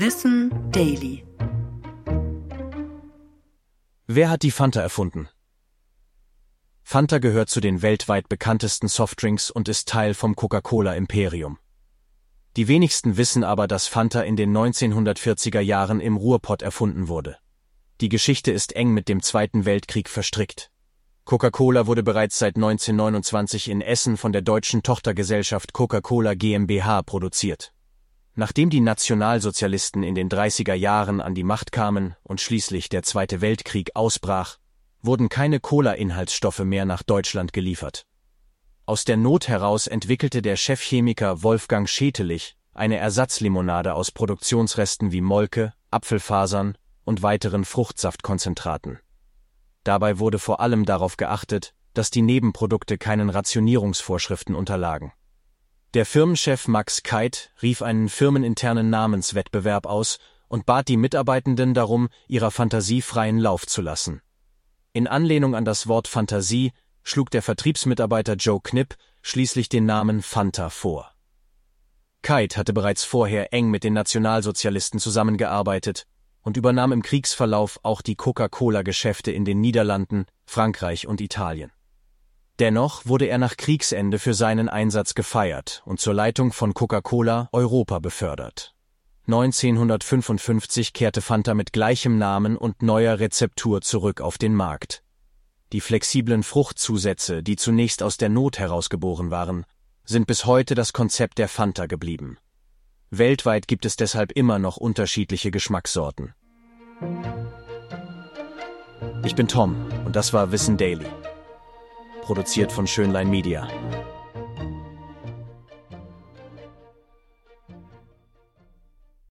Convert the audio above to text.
Wissen Daily. Wer hat die Fanta erfunden? Fanta gehört zu den weltweit bekanntesten Softdrinks und ist Teil vom Coca-Cola Imperium. Die wenigsten wissen aber, dass Fanta in den 1940er Jahren im Ruhrpott erfunden wurde. Die Geschichte ist eng mit dem Zweiten Weltkrieg verstrickt. Coca-Cola wurde bereits seit 1929 in Essen von der deutschen Tochtergesellschaft Coca-Cola GmbH produziert. Nachdem die Nationalsozialisten in den 30er Jahren an die Macht kamen und schließlich der Zweite Weltkrieg ausbrach, wurden keine Cola-Inhaltsstoffe mehr nach Deutschland geliefert. Aus der Not heraus entwickelte der Chefchemiker Wolfgang Schetelich eine Ersatzlimonade aus Produktionsresten wie Molke, Apfelfasern und weiteren Fruchtsaftkonzentraten. Dabei wurde vor allem darauf geachtet, dass die Nebenprodukte keinen Rationierungsvorschriften unterlagen. Der Firmenchef Max Keit rief einen firmeninternen Namenswettbewerb aus und bat die Mitarbeitenden darum, ihrer Fantasie freien Lauf zu lassen. In Anlehnung an das Wort Fantasie schlug der Vertriebsmitarbeiter Joe Knipp schließlich den Namen Fanta vor. Keit hatte bereits vorher eng mit den Nationalsozialisten zusammengearbeitet und übernahm im Kriegsverlauf auch die Coca-Cola-Geschäfte in den Niederlanden, Frankreich und Italien. Dennoch wurde er nach Kriegsende für seinen Einsatz gefeiert und zur Leitung von Coca-Cola Europa befördert. 1955 kehrte Fanta mit gleichem Namen und neuer Rezeptur zurück auf den Markt. Die flexiblen Fruchtzusätze, die zunächst aus der Not herausgeboren waren, sind bis heute das Konzept der Fanta geblieben. Weltweit gibt es deshalb immer noch unterschiedliche Geschmackssorten. Ich bin Tom und das war Wissen Daily. Produziert von Schönlein Media.